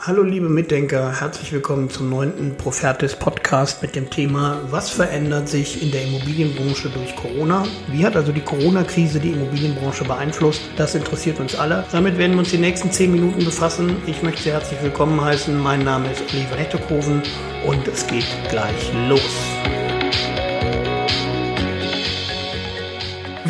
Hallo liebe Mitdenker, herzlich willkommen zum neunten Profertis Podcast mit dem Thema Was verändert sich in der Immobilienbranche durch Corona? Wie hat also die Corona-Krise die Immobilienbranche beeinflusst? Das interessiert uns alle. Damit werden wir uns die nächsten zehn Minuten befassen. Ich möchte Sie herzlich willkommen heißen. Mein Name ist Oliver Nettekoven und es geht gleich los.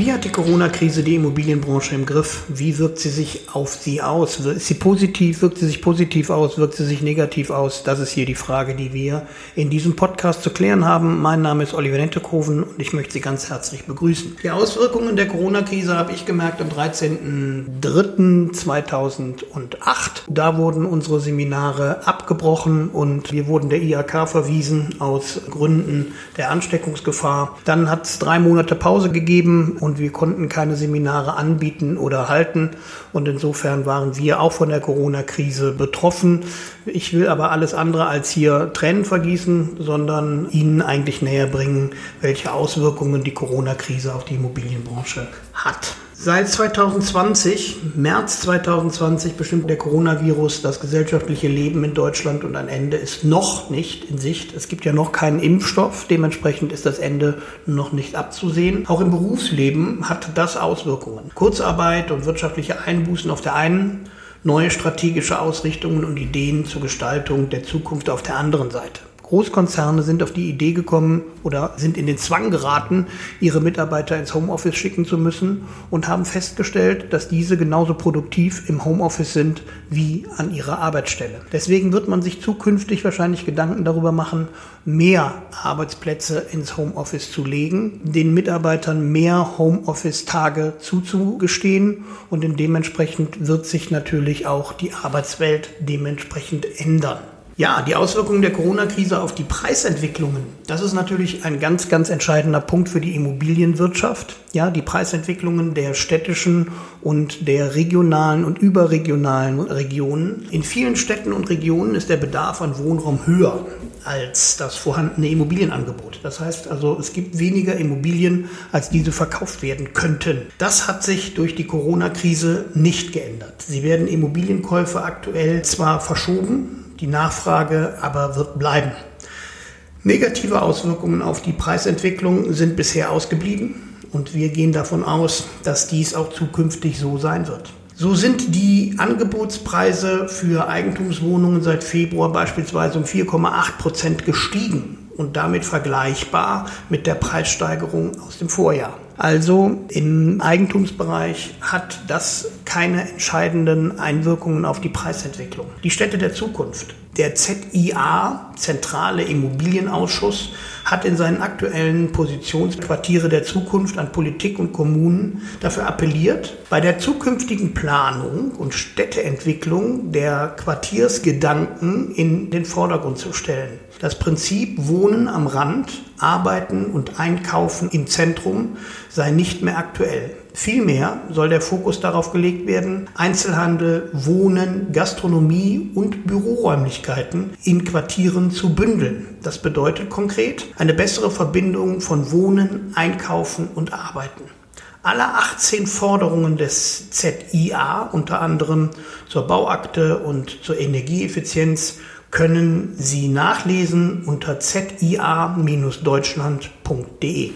Wie hat die Corona-Krise die Immobilienbranche im Griff? Wie wirkt sie sich auf sie aus? Ist sie positiv? Wirkt sie sich positiv aus? Wirkt sie sich negativ aus? Das ist hier die Frage, die wir in diesem Podcast zu klären haben. Mein Name ist Oliver Nentekoven und ich möchte Sie ganz herzlich begrüßen. Die Auswirkungen der Corona-Krise habe ich gemerkt am 13.03.2008. Da wurden unsere Seminare abgebrochen und wir wurden der IHK verwiesen aus Gründen der Ansteckungsgefahr. Dann hat es drei Monate Pause gegeben und wir konnten keine Seminare anbieten oder halten. Und insofern waren wir auch von der Corona-Krise betroffen. Ich will aber alles andere als hier Tränen vergießen, sondern Ihnen eigentlich näher bringen, welche Auswirkungen die Corona-Krise auf die Immobilienbranche hat. Seit 2020, März 2020, bestimmt der Coronavirus das gesellschaftliche Leben in Deutschland und ein Ende ist noch nicht in Sicht. Es gibt ja noch keinen Impfstoff, dementsprechend ist das Ende noch nicht abzusehen. Auch im Berufsleben hat das Auswirkungen. Kurzarbeit und wirtschaftliche Einbußen auf der einen, neue strategische Ausrichtungen und Ideen zur Gestaltung der Zukunft auf der anderen Seite. Großkonzerne sind auf die Idee gekommen oder sind in den Zwang geraten, ihre Mitarbeiter ins Homeoffice schicken zu müssen und haben festgestellt, dass diese genauso produktiv im Homeoffice sind wie an ihrer Arbeitsstelle. Deswegen wird man sich zukünftig wahrscheinlich Gedanken darüber machen, mehr Arbeitsplätze ins Homeoffice zu legen, den Mitarbeitern mehr Homeoffice-Tage zuzugestehen und dementsprechend wird sich natürlich auch die Arbeitswelt dementsprechend ändern. Ja, die Auswirkungen der Corona-Krise auf die Preisentwicklungen, das ist natürlich ein ganz, ganz entscheidender Punkt für die Immobilienwirtschaft. Ja, die Preisentwicklungen der städtischen und der regionalen und überregionalen Regionen. In vielen Städten und Regionen ist der Bedarf an Wohnraum höher als das vorhandene Immobilienangebot. Das heißt also, es gibt weniger Immobilien, als diese verkauft werden könnten. Das hat sich durch die Corona-Krise nicht geändert. Sie werden Immobilienkäufe aktuell zwar verschoben, die Nachfrage aber wird bleiben. Negative Auswirkungen auf die Preisentwicklung sind bisher ausgeblieben und wir gehen davon aus, dass dies auch zukünftig so sein wird. So sind die Angebotspreise für Eigentumswohnungen seit Februar beispielsweise um 4,8 Prozent gestiegen und damit vergleichbar mit der Preissteigerung aus dem Vorjahr. Also im Eigentumsbereich hat das keine entscheidenden Einwirkungen auf die Preisentwicklung. Die Städte der Zukunft. Der ZIA, Zentrale Immobilienausschuss, hat in seinen aktuellen Positionsquartiere der Zukunft an Politik und Kommunen dafür appelliert, bei der zukünftigen Planung und Städteentwicklung der Quartiersgedanken in den Vordergrund zu stellen. Das Prinzip Wohnen am Rand, Arbeiten und Einkaufen im Zentrum sei nicht mehr aktuell. Vielmehr soll der Fokus darauf gelegt werden, Einzelhandel, Wohnen, Gastronomie und Büroräumlichkeiten in Quartieren zu bündeln. Das bedeutet konkret eine bessere Verbindung von Wohnen, Einkaufen und Arbeiten. Alle 18 Forderungen des ZIA, unter anderem zur Bauakte und zur Energieeffizienz, können Sie nachlesen unter zia-deutschland.de.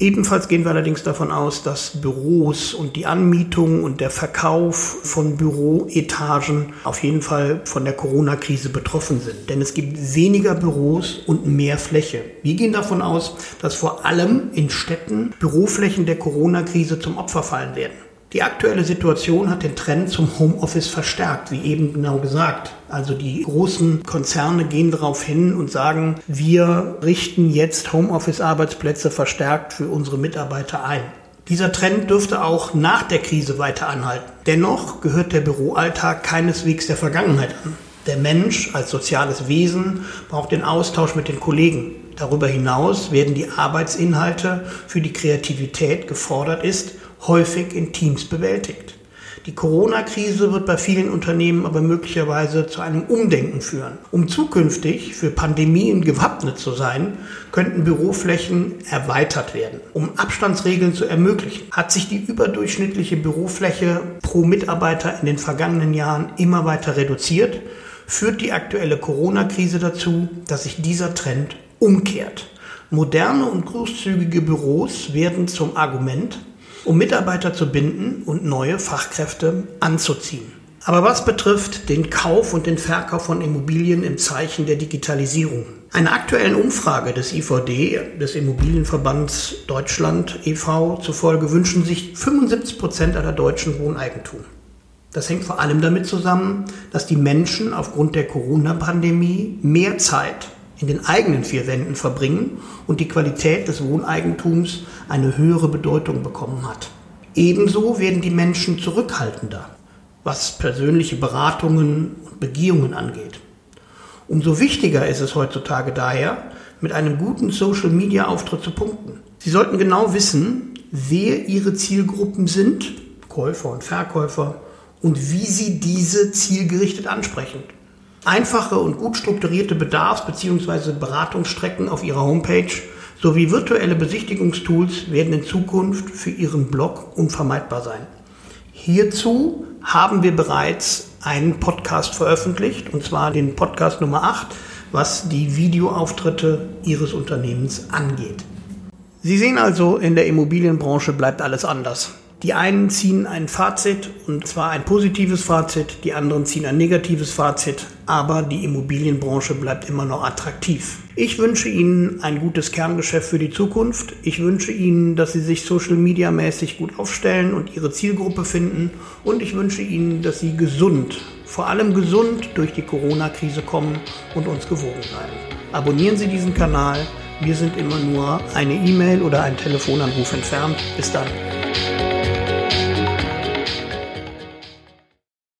Ebenfalls gehen wir allerdings davon aus, dass Büros und die Anmietung und der Verkauf von Büroetagen auf jeden Fall von der Corona-Krise betroffen sind. Denn es gibt weniger Büros und mehr Fläche. Wir gehen davon aus, dass vor allem in Städten Büroflächen der Corona-Krise zum Opfer fallen werden. Die aktuelle Situation hat den Trend zum Homeoffice verstärkt, wie eben genau gesagt. Also die großen Konzerne gehen darauf hin und sagen, wir richten jetzt Homeoffice-Arbeitsplätze verstärkt für unsere Mitarbeiter ein. Dieser Trend dürfte auch nach der Krise weiter anhalten. Dennoch gehört der Büroalltag keineswegs der Vergangenheit an. Der Mensch als soziales Wesen braucht den Austausch mit den Kollegen. Darüber hinaus werden die Arbeitsinhalte für die Kreativität gefordert ist häufig in Teams bewältigt. Die Corona-Krise wird bei vielen Unternehmen aber möglicherweise zu einem Umdenken führen. Um zukünftig für Pandemien gewappnet zu sein, könnten Büroflächen erweitert werden. Um Abstandsregeln zu ermöglichen, hat sich die überdurchschnittliche Bürofläche pro Mitarbeiter in den vergangenen Jahren immer weiter reduziert führt die aktuelle Corona-Krise dazu, dass sich dieser Trend umkehrt. Moderne und großzügige Büros werden zum Argument, um Mitarbeiter zu binden und neue Fachkräfte anzuziehen. Aber was betrifft den Kauf und den Verkauf von Immobilien im Zeichen der Digitalisierung? Einer aktuellen Umfrage des IVD, des Immobilienverbands Deutschland e.V., zufolge wünschen sich 75 Prozent aller Deutschen Wohneigentum. Das hängt vor allem damit zusammen, dass die Menschen aufgrund der Corona-Pandemie mehr Zeit in den eigenen vier Wänden verbringen und die Qualität des Wohneigentums eine höhere Bedeutung bekommen hat. Ebenso werden die Menschen zurückhaltender was persönliche Beratungen und Begehungen angeht. Umso wichtiger ist es heutzutage daher, mit einem guten Social-Media-Auftritt zu punkten. Sie sollten genau wissen, wer Ihre Zielgruppen sind, Käufer und Verkäufer, und wie Sie diese zielgerichtet ansprechen. Einfache und gut strukturierte Bedarfs- bzw. Beratungsstrecken auf Ihrer Homepage sowie virtuelle Besichtigungstools werden in Zukunft für Ihren Blog unvermeidbar sein. Hierzu haben wir bereits einen Podcast veröffentlicht, und zwar den Podcast Nummer 8, was die Videoauftritte Ihres Unternehmens angeht. Sie sehen also, in der Immobilienbranche bleibt alles anders. Die einen ziehen ein Fazit, und zwar ein positives Fazit, die anderen ziehen ein negatives Fazit, aber die Immobilienbranche bleibt immer noch attraktiv. Ich wünsche Ihnen ein gutes Kerngeschäft für die Zukunft. Ich wünsche Ihnen, dass Sie sich Social Media mäßig gut aufstellen und Ihre Zielgruppe finden. Und ich wünsche Ihnen, dass Sie gesund, vor allem gesund durch die Corona-Krise kommen und uns gewogen bleiben. Abonnieren Sie diesen Kanal. Wir sind immer nur eine E-Mail oder ein Telefonanruf entfernt. Bis dann.